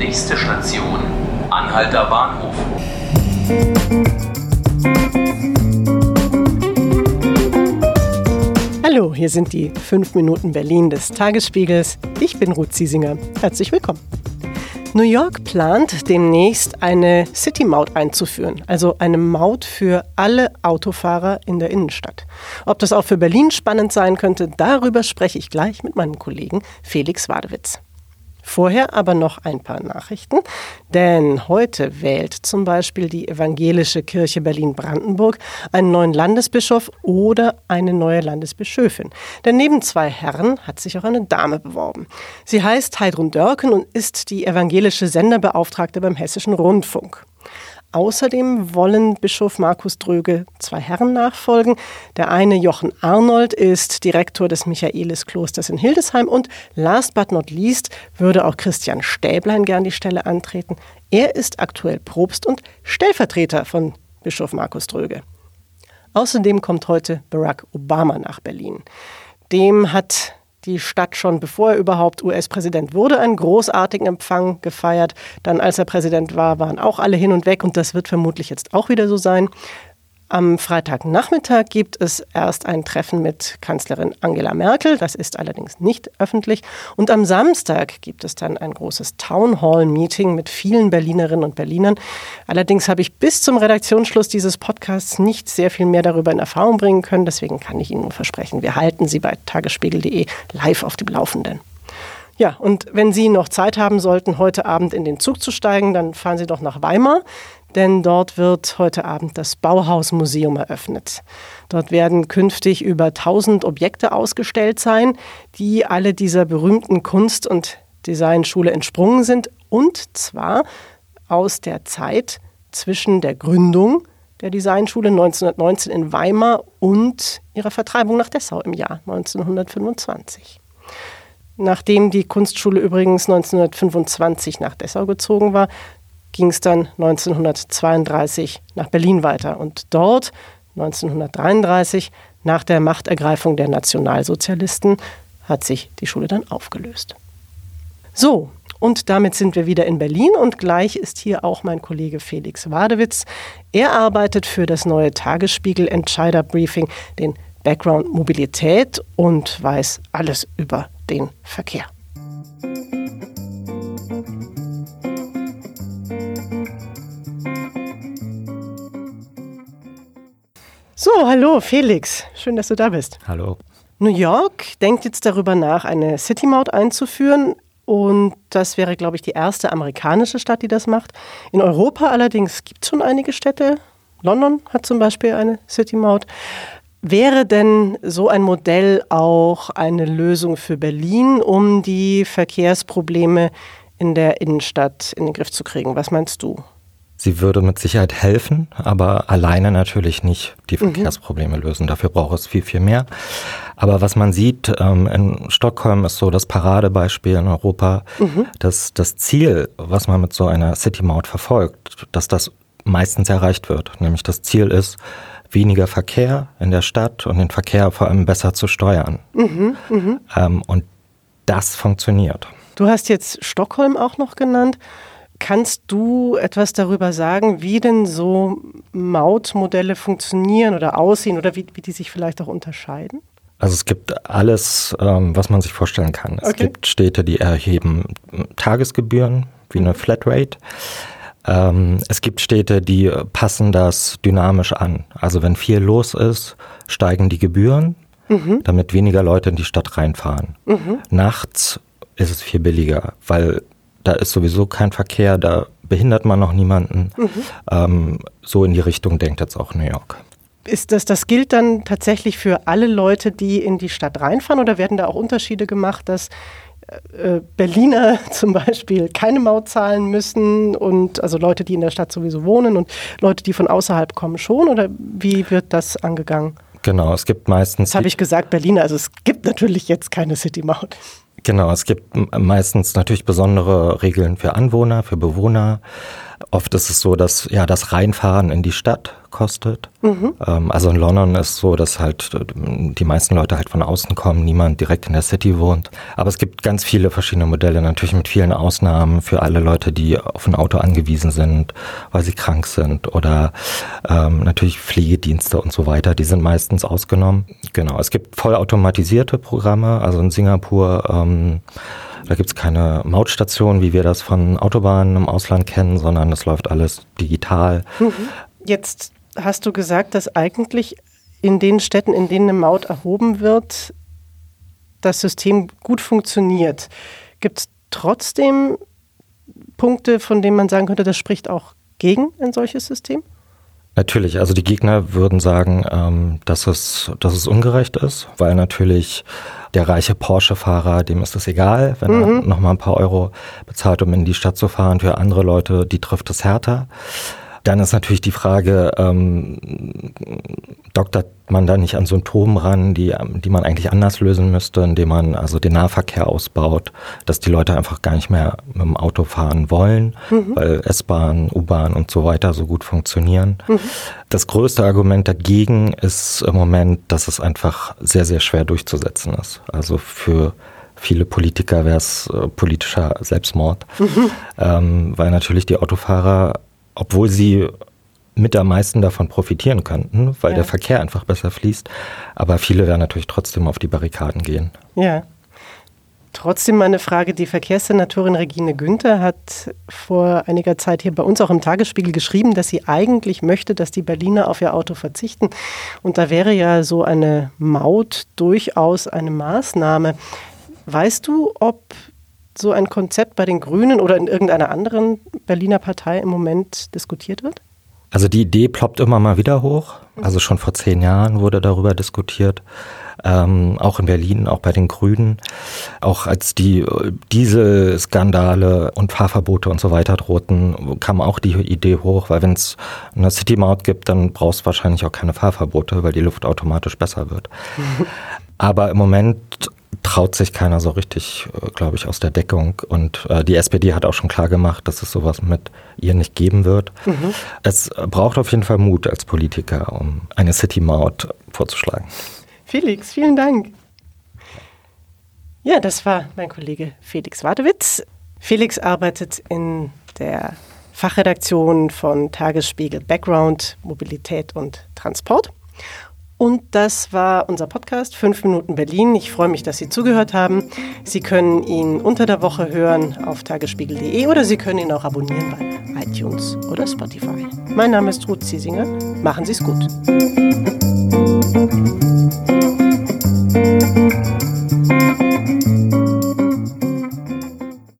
Nächste Station, Anhalter Bahnhof. Hallo, hier sind die 5 Minuten Berlin des Tagesspiegels. Ich bin Ruth Ziesinger. Herzlich willkommen. New York plant demnächst eine City-Maut einzuführen, also eine Maut für alle Autofahrer in der Innenstadt. Ob das auch für Berlin spannend sein könnte, darüber spreche ich gleich mit meinem Kollegen Felix Wadewitz. Vorher aber noch ein paar Nachrichten, denn heute wählt zum Beispiel die Evangelische Kirche Berlin-Brandenburg einen neuen Landesbischof oder eine neue Landesbischöfin. Denn neben zwei Herren hat sich auch eine Dame beworben. Sie heißt Heidrun Dörken und ist die evangelische Senderbeauftragte beim Hessischen Rundfunk. Außerdem wollen Bischof Markus Dröge zwei Herren nachfolgen. Der eine, Jochen Arnold, ist Direktor des Michaelisklosters in Hildesheim und last but not least würde auch Christian Stäblein gern die Stelle antreten. Er ist aktuell Propst und Stellvertreter von Bischof Markus Dröge. Außerdem kommt heute Barack Obama nach Berlin. Dem hat die Stadt schon bevor er überhaupt US-Präsident wurde, einen großartigen Empfang gefeiert. Dann, als er Präsident war, waren auch alle hin und weg und das wird vermutlich jetzt auch wieder so sein. Am Freitagnachmittag gibt es erst ein Treffen mit Kanzlerin Angela Merkel. Das ist allerdings nicht öffentlich. Und am Samstag gibt es dann ein großes Town Hall Meeting mit vielen Berlinerinnen und Berlinern. Allerdings habe ich bis zum Redaktionsschluss dieses Podcasts nicht sehr viel mehr darüber in Erfahrung bringen können. Deswegen kann ich Ihnen nur versprechen, wir halten Sie bei tagesspiegel.de live auf dem Laufenden. Ja, und wenn Sie noch Zeit haben sollten, heute Abend in den Zug zu steigen, dann fahren Sie doch nach Weimar denn dort wird heute Abend das Bauhausmuseum eröffnet. Dort werden künftig über 1000 Objekte ausgestellt sein, die alle dieser berühmten Kunst- und Designschule entsprungen sind und zwar aus der Zeit zwischen der Gründung der Designschule 1919 in Weimar und ihrer Vertreibung nach Dessau im Jahr 1925. Nachdem die Kunstschule übrigens 1925 nach Dessau gezogen war, ging es dann 1932 nach Berlin weiter. Und dort, 1933, nach der Machtergreifung der Nationalsozialisten, hat sich die Schule dann aufgelöst. So, und damit sind wir wieder in Berlin und gleich ist hier auch mein Kollege Felix Wadewitz. Er arbeitet für das neue Tagesspiegel Entscheider Briefing, den Background Mobilität und weiß alles über den Verkehr. So, hallo Felix, schön, dass du da bist. Hallo. New York denkt jetzt darüber nach, eine City Maut einzuführen. Und das wäre, glaube ich, die erste amerikanische Stadt, die das macht. In Europa allerdings gibt es schon einige Städte. London hat zum Beispiel eine City Maut. Wäre denn so ein Modell auch eine Lösung für Berlin, um die Verkehrsprobleme in der Innenstadt in den Griff zu kriegen? Was meinst du? Sie würde mit Sicherheit helfen, aber alleine natürlich nicht die mhm. Verkehrsprobleme mhm. lösen. Dafür braucht es viel, viel mehr. Aber was man sieht, ähm, in Stockholm ist so das Paradebeispiel in Europa, mhm. dass das Ziel, was man mit so einer City-Maut verfolgt, dass das meistens erreicht wird. Nämlich das Ziel ist, weniger Verkehr in der Stadt und den Verkehr vor allem besser zu steuern. Mhm. Mhm. Ähm, und das funktioniert. Du hast jetzt Stockholm auch noch genannt. Kannst du etwas darüber sagen, wie denn so Mautmodelle funktionieren oder aussehen oder wie, wie die sich vielleicht auch unterscheiden? Also es gibt alles, ähm, was man sich vorstellen kann. Es okay. gibt Städte, die erheben Tagesgebühren wie eine Flatrate. Ähm, es gibt Städte, die passen das dynamisch an. Also wenn viel los ist, steigen die Gebühren, mhm. damit weniger Leute in die Stadt reinfahren. Mhm. Nachts ist es viel billiger, weil da ist sowieso kein Verkehr, da behindert man noch niemanden. Mhm. Ähm, so in die Richtung denkt jetzt auch New York. Ist das, das gilt dann tatsächlich für alle Leute, die in die Stadt reinfahren oder werden da auch Unterschiede gemacht, dass äh, Berliner zum Beispiel keine Maut zahlen müssen und also Leute, die in der Stadt sowieso wohnen und Leute, die von außerhalb kommen schon oder wie wird das angegangen? Genau, es gibt meistens. Das habe ich gesagt, Berliner, also es gibt natürlich jetzt keine City-Maut. Genau, es gibt meistens natürlich besondere Regeln für Anwohner, für Bewohner Oft ist es so, dass ja das Reinfahren in die Stadt kostet. Mhm. Ähm, also in London ist es so, dass halt äh, die meisten Leute halt von außen kommen, niemand direkt in der City wohnt. Aber es gibt ganz viele verschiedene Modelle, natürlich mit vielen Ausnahmen für alle Leute, die auf ein Auto angewiesen sind, weil sie krank sind oder ähm, natürlich Pflegedienste und so weiter, die sind meistens ausgenommen. Genau, es gibt vollautomatisierte Programme, also in Singapur ähm, da gibt es keine Mautstation, wie wir das von Autobahnen im Ausland kennen, sondern das läuft alles digital. Mhm. Jetzt hast du gesagt, dass eigentlich in den Städten, in denen eine Maut erhoben wird, das System gut funktioniert. Gibt es trotzdem Punkte, von denen man sagen könnte, das spricht auch gegen ein solches System? Natürlich, also die Gegner würden sagen, ähm, dass, es, dass es ungerecht ist, weil natürlich der reiche Porsche-Fahrer, dem ist es egal, wenn mhm. er nochmal ein paar Euro bezahlt, um in die Stadt zu fahren. Für andere Leute, die trifft es härter. Dann ist natürlich die Frage, ähm, doktert man da nicht an Symptomen ran, die, die man eigentlich anders lösen müsste, indem man also den Nahverkehr ausbaut, dass die Leute einfach gar nicht mehr mit dem Auto fahren wollen, mhm. weil S-Bahn, U-Bahn und so weiter so gut funktionieren. Mhm. Das größte Argument dagegen ist im Moment, dass es einfach sehr, sehr schwer durchzusetzen ist. Also für viele Politiker wäre es äh, politischer Selbstmord, mhm. ähm, weil natürlich die Autofahrer obwohl sie mit am meisten davon profitieren könnten, weil ja. der Verkehr einfach besser fließt. Aber viele werden natürlich trotzdem auf die Barrikaden gehen. Ja. Trotzdem meine Frage, die Verkehrssenatorin Regine Günther hat vor einiger Zeit hier bei uns auch im Tagesspiegel geschrieben, dass sie eigentlich möchte, dass die Berliner auf ihr Auto verzichten. Und da wäre ja so eine Maut durchaus eine Maßnahme. Weißt du, ob so ein Konzept bei den Grünen oder in irgendeiner anderen Berliner Partei im Moment diskutiert wird? Also die Idee ploppt immer mal wieder hoch. Also schon vor zehn Jahren wurde darüber diskutiert. Ähm, auch in Berlin, auch bei den Grünen. Auch als die Dieselskandale und Fahrverbote und so weiter drohten, kam auch die Idee hoch, weil wenn es eine City-Maut gibt, dann brauchst du wahrscheinlich auch keine Fahrverbote, weil die Luft automatisch besser wird. Aber im Moment traut sich keiner so richtig, äh, glaube ich, aus der Deckung. Und äh, die SPD hat auch schon klar gemacht, dass es sowas mit ihr nicht geben wird. Mhm. Es braucht auf jeden Fall Mut als Politiker, um eine City-Maut vorzuschlagen. Felix, vielen Dank. Ja, das war mein Kollege Felix Wadewitz. Felix arbeitet in der Fachredaktion von Tagesspiegel Background, Mobilität und Transport. Und das war unser Podcast 5 Minuten Berlin. Ich freue mich, dass Sie zugehört haben. Sie können ihn unter der Woche hören auf tagesspiegel.de oder Sie können ihn auch abonnieren bei iTunes oder Spotify. Mein Name ist Ruth Ziesinger. Machen Sie es gut.